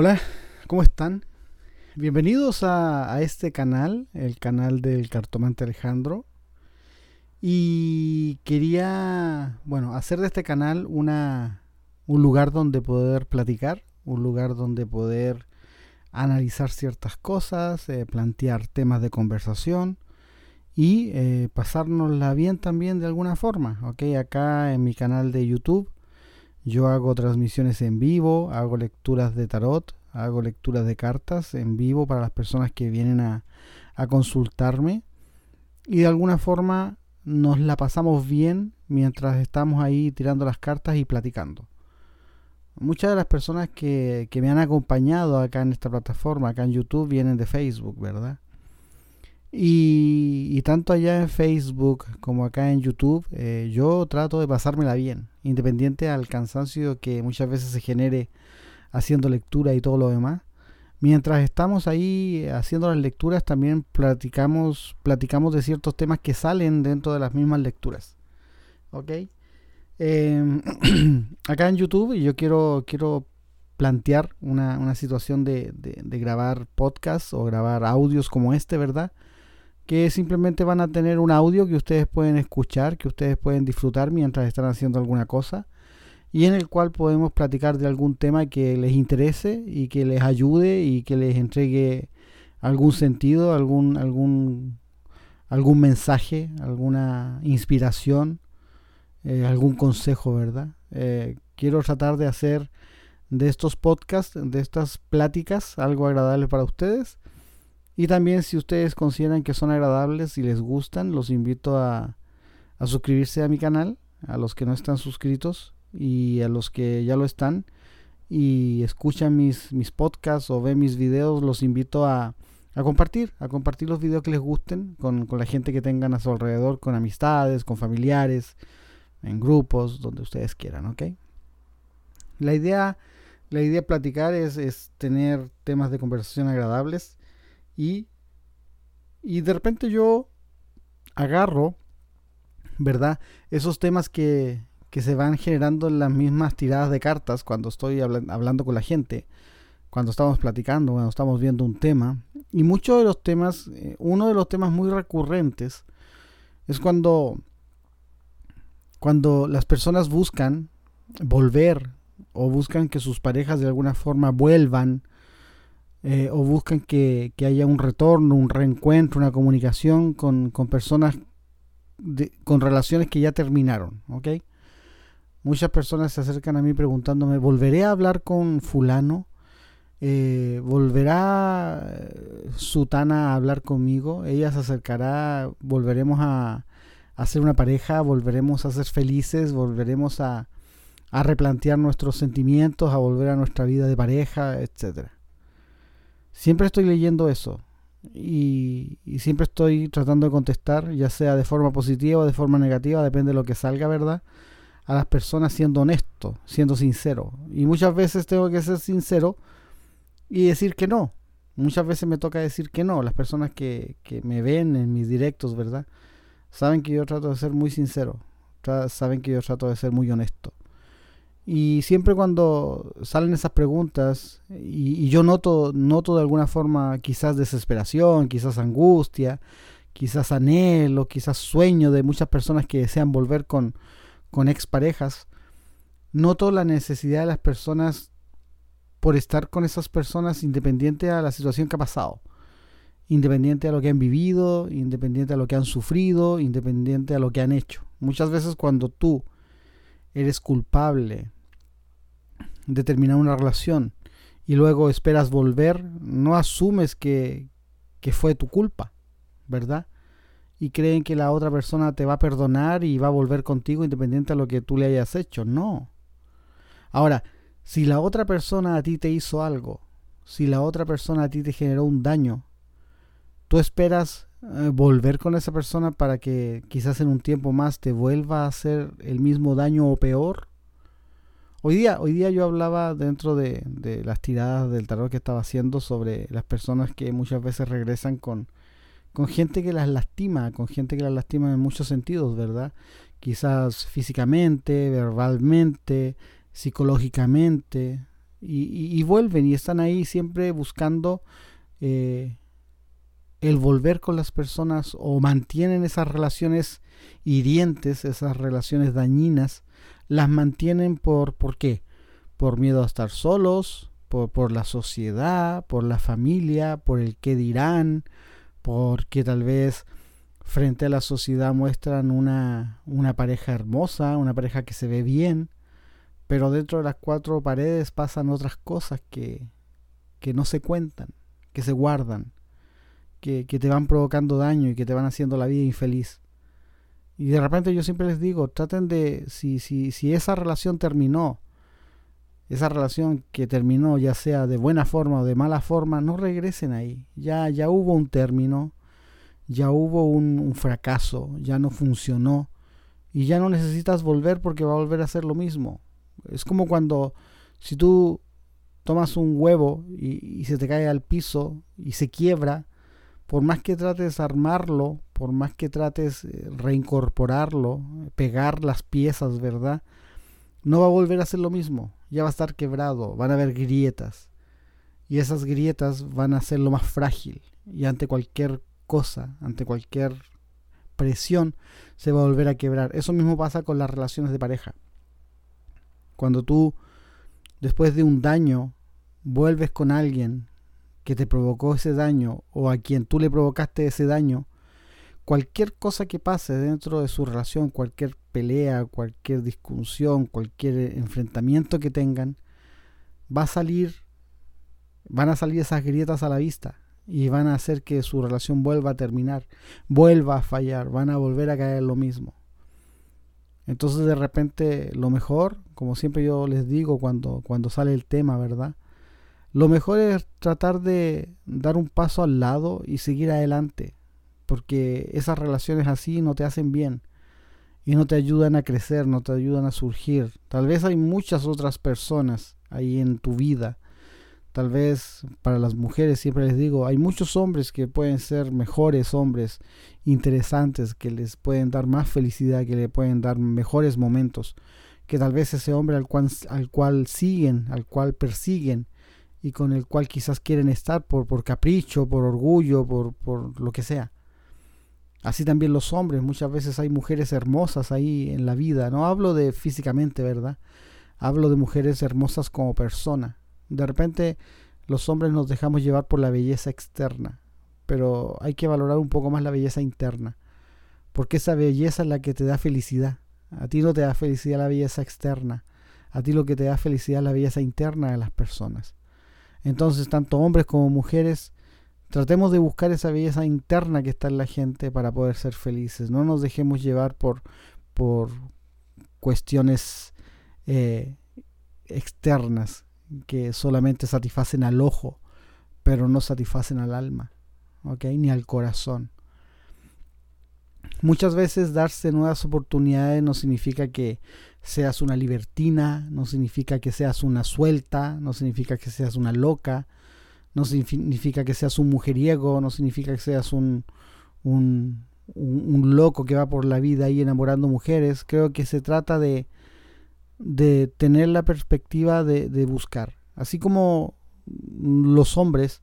Hola, ¿cómo están? Bienvenidos a, este canal, el canal del cartomante Alejandro. Y quería, bueno, hacer de este canal una, un lugar donde poder platicar, un lugar donde poder analizar ciertas cosas, eh, plantear temas de conversación y eh, pasárnosla bien también de alguna forma. Ok, acá en mi canal de YouTube yo hago transmisiones en vivo, hago lecturas de tarot, hago lecturas de cartas en vivo para las personas que vienen a, consultarme. Y de alguna forma nos la pasamos bien mientras estamos ahí tirando las cartas y platicando. Muchas de las personas que, me han acompañado acá en esta plataforma, acá en YouTube, vienen de Facebook, ¿verdad? Y, tanto allá en Facebook como acá en YouTube, eh, yo trato de pasármela bien independiente al cansancio que muchas veces se genere haciendo lectura y todo lo demás. Mientras estamos ahí haciendo las lecturas, también platicamos, platicamos de ciertos temas que salen dentro de las mismas lecturas. ¿Ok? Em, acá en YouTube yo quiero, quiero plantear una, situación de, de, grabar podcasts o grabar audios como este, ¿verdad? Que simplemente van a tener un audio que ustedes pueden escuchar, que ustedes pueden disfrutar mientras están haciendo alguna cosa y en el cual podemos platicar de algún tema que les interese y que les ayude y que les entregue algún sentido, algún algún algún mensaje, alguna inspiración, eh, algún consejo, ¿verdad? Eh, quiero tratar de hacer de estos podcasts, de estas pláticas, algo agradable para ustedes y también si ustedes consideran que son agradables y les gustan, los invito a, suscribirse a mi canal, a los que no están suscritos y a los que ya lo están y escuchan mis, mis podcasts o ven mis videos, los invito a, compartir, a compartir los videos que les gusten con, con, la gente que tengan a su alrededor, con amistades, con familiares, en grupos, donde ustedes quieran, ¿ok? La idea, la idea de platicar es, es tener temas de conversación agradables y, y de repente yo agarro, ¿verdad? Esos temas que, que se van generando en las mismas tiradas de cartas cuando estoy hablando con la gente, cuando estamos platicando, cuando estamos viendo un tema. Y muchos de los temas, eh, uno de los temas muy recurrentes es cuando, cuando las personas buscan volver o buscan que sus parejas de alguna forma vuelvan eh, o buscan que, haya un retorno, un reencuentro, una comunicación con, personas con relaciones que ya terminaron, ¿ok? Muchas personas se acercan a mí preguntándome, ¿volveré a hablar con fulano? Eh, ¿Volverá eh, Sutana a hablar conmigo? ¿Ella se acercará? ¿Volveremos a, a ser una pareja? ¿Volveremos a ser felices? ¿Volveremos a, a replantear nuestros sentimientos? ¿A volver a nuestra vida de pareja? Etcétera. Siempre estoy leyendo eso y, siempre estoy tratando de contestar, ya sea de forma positiva o de forma negativa, depende de lo que salga, ¿verdad? A las personas siendo honesto, siendo sincero. Y muchas veces tengo que ser sincero y decir que no. Muchas veces me toca decir que no. Las personas que, que me ven en mis directos, ¿verdad? Saben que yo trato de ser muy sincero. Saben que yo trato de ser muy honesto. Y siempre cuando salen esas preguntas, y, yo noto, noto de alguna forma quizás desesperación, quizás angustia, quizás anhelo, quizás sueño de muchas personas que desean volver con, con exparejas, noto la necesidad de las personas por estar con esas personas independiente a la situación que ha pasado, independiente a lo que han vivido, independiente a lo que han sufrido, independiente a lo que han hecho. Muchas veces cuando tú eres culpable de terminar una relación y luego esperas volver, no asumes que, que fue tu culpa, ¿verdad? Y creen que la otra persona te va a perdonar y va a volver contigo independiente de lo que tú le hayas hecho. No. Ahora, si la otra persona a ti te hizo algo, si la otra persona a ti te generó un daño, tú esperas eh, volver con esa persona para que quizás en un tiempo más te vuelva a hacer el mismo daño o peor. Hoy día, hoy día yo hablaba dentro de, las tiradas del tarot que estaba haciendo sobre las personas que muchas veces regresan con, gente que las lastima, con gente que las lastima en muchos sentidos, ¿verdad? Quizás físicamente, verbalmente, psicológicamente, y, vuelven y están ahí siempre buscando eh, el volver con las personas o mantienen esas relaciones hirientes, esas relaciones dañinas, las mantienen por, ¿por qué? Por miedo a estar solos, por, la sociedad, por la familia, por el qué dirán, porque tal vez frente a la sociedad muestran una, una pareja hermosa, una pareja que se ve bien, pero dentro de las cuatro paredes pasan otras cosas que, que no se cuentan, que se guardan, que, que, te van provocando daño y que te van haciendo la vida infeliz. Y de repente yo siempre les digo, traten de, si, si, si esa relación terminó, esa relación que terminó ya sea de buena forma o de mala forma, no regresen ahí. Ya, ya hubo un término, ya hubo un, fracaso, ya no funcionó y ya no necesitas volver porque va a volver a ser lo mismo. Es como cuando si tú tomas un huevo y, se te cae al piso y se quiebra, por más que trates armarlo, por más que trates eh, reincorporarlo, pegar las piezas, ¿verdad? No va a volver a ser lo mismo, ya va a estar quebrado, van a haber grietas. Y esas grietas van a ser lo más frágil. Y ante cualquier cosa, ante cualquier presión, se va a volver a quebrar. Eso mismo pasa con las relaciones de pareja. Cuando tú, después de un daño, vuelves con alguien que te provocó ese daño o a quien tú le provocaste ese daño, cualquier cosa que pase dentro de su relación, cualquier pelea, cualquier discusión, cualquier enfrentamiento que tengan, va a salir, van a salir esas grietas a la vista y van a hacer que su relación vuelva a terminar, vuelva a fallar, van a volver a caer lo mismo. Entonces de repente lo mejor, como siempre yo les digo cuando, cuando sale el tema, ¿verdad? Lo mejor es tratar de dar un paso al lado y seguir adelante, porque esas relaciones así no te hacen bien y no te ayudan a crecer, no te ayudan a surgir. Tal vez hay muchas otras personas ahí en tu vida Tal vez para las mujeres, siempre les digo, hay muchos hombres que pueden ser mejores hombres, interesantes, que les pueden dar más felicidad, que le pueden dar mejores momentos, que tal vez ese hombre al cual, al cual siguen, al cual persiguen y con el cual quizás quieren estar por, capricho, por orgullo, por lo que sea. Así también los hombres, muchas veces hay mujeres hermosas ahí en la vida, no hablo de físicamente, ¿verdad? Hablo de mujeres hermosas como persona, de repente los hombres nos dejamos llevar por la belleza externa, pero hay que valorar un poco más la belleza interna, porque esa belleza es la que te da felicidad. A ti no te da felicidad la belleza externa, a ti lo que te da felicidad es la belleza interna de las personas. Entonces, tanto hombres como mujeres, tratemos de buscar esa belleza interna que está en la gente para poder ser felices. No nos dejemos llevar por, por cuestiones eh, externas que solamente satisfacen al ojo, pero no satisfacen al alma, Ni al corazón. Muchas veces darse nuevas oportunidades no significa que seas una libertina, no significa que seas una suelta, no significa que seas una loca, no significa que seas un mujeriego, no significa que seas un, un, loco que va por la vida ahí enamorando mujeres. Creo que se trata de, de tener la perspectiva de, buscar. Así como los hombres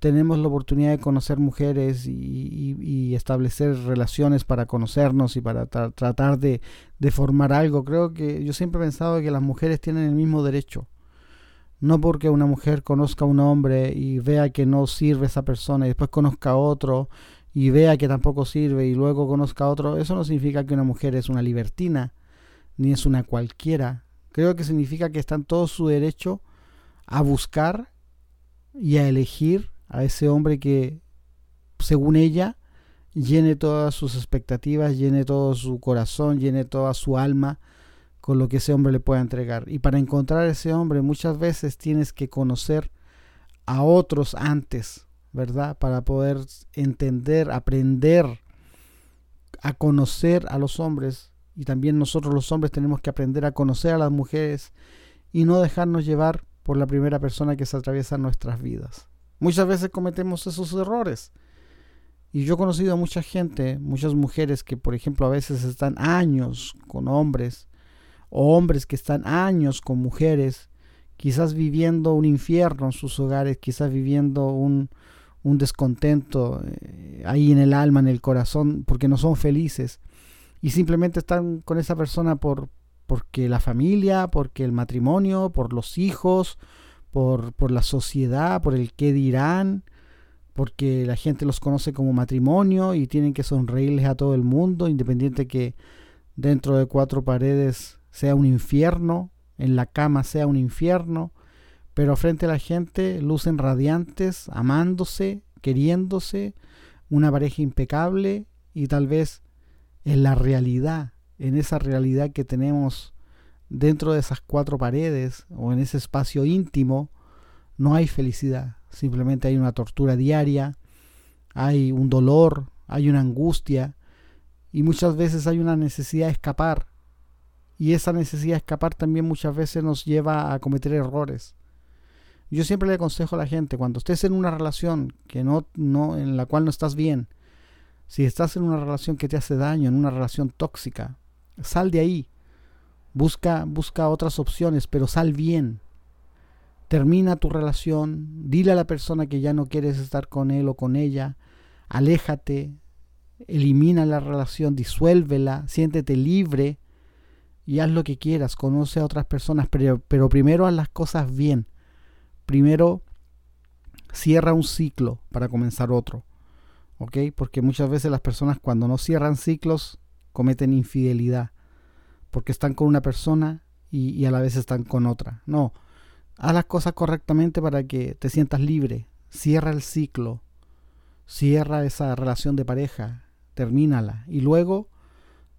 tenemos la oportunidad de conocer mujeres y, establecer relaciones para conocernos y para tratar de, de, formar algo. Creo que yo siempre he pensado que las mujeres tienen el mismo derecho. No porque una mujer conozca a un hombre y vea que no sirve esa persona y después conozca a otro y vea que tampoco sirve y luego conozca a otro, eso no significa que una mujer es una libertina ni es una cualquiera. Creo que significa que está en todo su derecho a buscar y a elegir a ese hombre que, según ella, llene todas sus expectativas, llene todo su corazón, llene toda su alma con lo que ese hombre le pueda entregar. Y para encontrar a ese hombre muchas veces tienes que conocer a otros antes, ¿verdad? Para poder entender, aprender a conocer a los hombres y también nosotros los hombres tenemos que aprender a conocer a las mujeres y no dejarnos llevar por la primera persona que se atraviesa en nuestras vidas. Muchas veces cometemos esos errores. Y yo he conocido a mucha gente, muchas mujeres que por ejemplo a veces están años con hombres hombres que están años con mujeres quizás viviendo un infierno en sus hogares, quizás viviendo un, un descontento eh, ahí en el alma, en el corazón, porque no son felices. Y simplemente están con esa persona por porque la familia, porque el matrimonio, por los hijos, por, por la sociedad, por el qué dirán, porque la gente los conoce como matrimonio y tienen que sonreírles a todo el mundo, independiente que dentro de cuatro paredes sea un infierno, en la cama sea un infierno, pero frente a la gente lucen radiantes, amándose, queriéndose, una pareja impecable y tal vez en la realidad, en esa realidad que tenemos dentro de esas cuatro paredes o en ese espacio íntimo, no hay felicidad, simplemente hay una tortura diaria, hay un dolor, hay una angustia y muchas veces hay una necesidad de escapar. Y esa necesidad de escapar también muchas veces nos lleva a cometer errores. Yo siempre le aconsejo a la gente, cuando estés en una relación que no, no, en la cual no estás bien, si estás en una relación que te hace daño, en una relación tóxica, sal de ahí. Busca, busca otras opciones, pero sal bien. Termina tu relación, dile a la persona que ya no quieres estar con él o con ella, aléjate, elimina la relación, disuélvela, siéntete libre y haz lo que quieras, conoce a otras personas, pero, pero primero haz las cosas bien. Primero cierra un ciclo para comenzar otro. ¿ok? Porque muchas veces las personas cuando no cierran ciclos cometen infidelidad, porque están con una persona y, a la vez están con otra. No, haz las cosas correctamente para que te sientas libre, cierra el ciclo, cierra esa relación de pareja, termínala y luego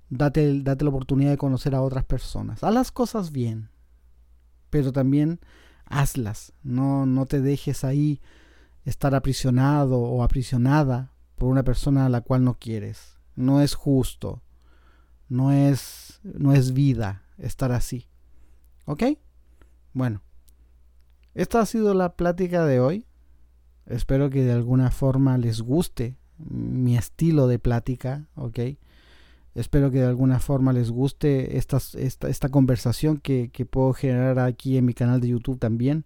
date, la oportunidad de conocer a otras personas. Haz las cosas bien, pero también hazlas, no, no te dejes ahí estar aprisionado o aprisionada por una persona a la cual no quieres. No es justo. No es, no es vida estar así. ¿Ok? Bueno. Esta ha sido la plática de hoy. Espero que de alguna forma les guste mi estilo de plática. ¿Ok? Espero que de alguna forma les guste esta, esta conversación que, que puedo generar aquí en mi canal de YouTube también.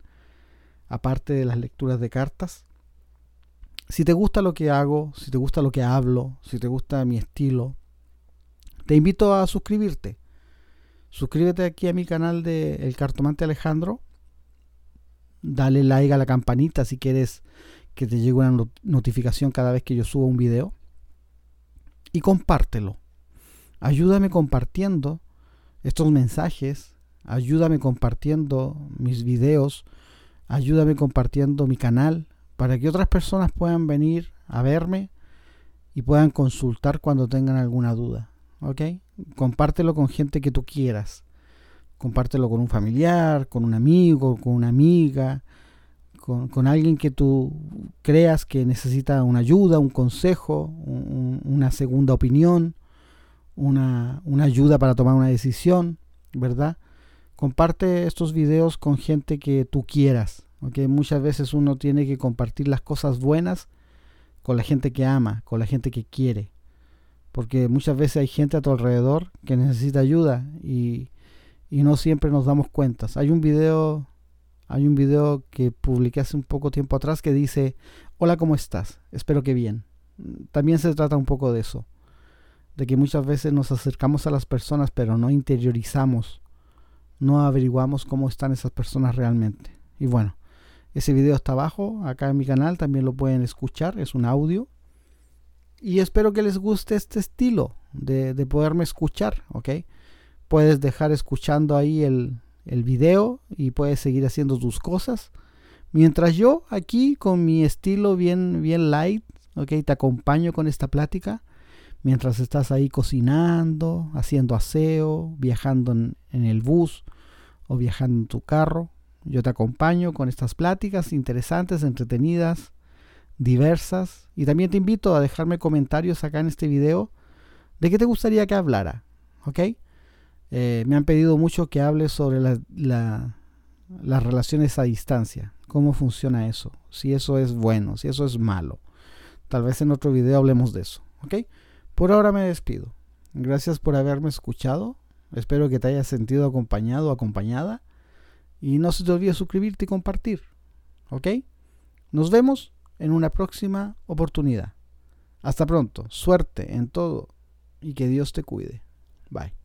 Aparte de las lecturas de cartas si te gusta lo que hago, si te gusta lo que hablo, si te gusta mi estilo, te invito a suscribirte. Suscríbete aquí a mi canal de El Cartomante Alejandro. Dale like a la campanita si quieres que te llegue una notificación cada vez que yo suba un video. Y compártelo. Ayúdame compartiendo estos mensajes. Ayúdame compartiendo mis videos. Ayúdame compartiendo mi canal para que otras personas puedan venir a verme y puedan consultar cuando tengan alguna duda. ¿Ok? Compártelo con gente que tú quieras. Compártelo con un familiar, con un amigo, con una amiga, con, alguien que tú creas que necesita una ayuda, un consejo, una segunda opinión, una, una ayuda para tomar una decisión, ¿verdad? Comparte estos videos con gente que tú quieras, Muchas veces uno tiene que compartir las cosas buenas con la gente que ama, con la gente que quiere. Porque muchas veces hay gente a tu alrededor que necesita ayuda y, y no siempre nos damos cuentas. Hay un video, hay un video que publiqué hace un poco tiempo atrás que dice, hola, ¿cómo estás? Espero que bien. También se trata un poco de eso, de que muchas veces nos acercamos a las personas pero no interiorizamos, no averiguamos cómo están esas personas realmente. Y bueno, ese video está abajo, acá en mi canal, también lo pueden escuchar, es un audio. Y espero que les guste este estilo de, poderme escuchar, ¿ok? Puedes dejar escuchando ahí el, el video y puedes seguir haciendo tus cosas. Mientras yo aquí con mi estilo bien, bien light, ¿ok? Te acompaño con esta plática. Mientras estás ahí cocinando, haciendo aseo, viajando en el bus o viajando en tu carro, yo te acompaño con estas pláticas interesantes, entretenidas, diversas. Y también te invito a dejarme comentarios acá en este video de qué te gustaría que hablara. ¿Ok? Eh, me han pedido mucho que hable sobre las relaciones a distancia. Cómo funciona eso. Si eso es bueno, si eso es malo. Tal vez en otro video hablemos de eso. ¿Ok? Por ahora me despido. Gracias por haberme escuchado. Espero que te hayas sentido acompañado o acompañada Y no se te olvide suscribirte y compartir. ¿Ok? Nos vemos en una próxima oportunidad. Hasta pronto. Suerte en todo y que Dios te cuide. Bye.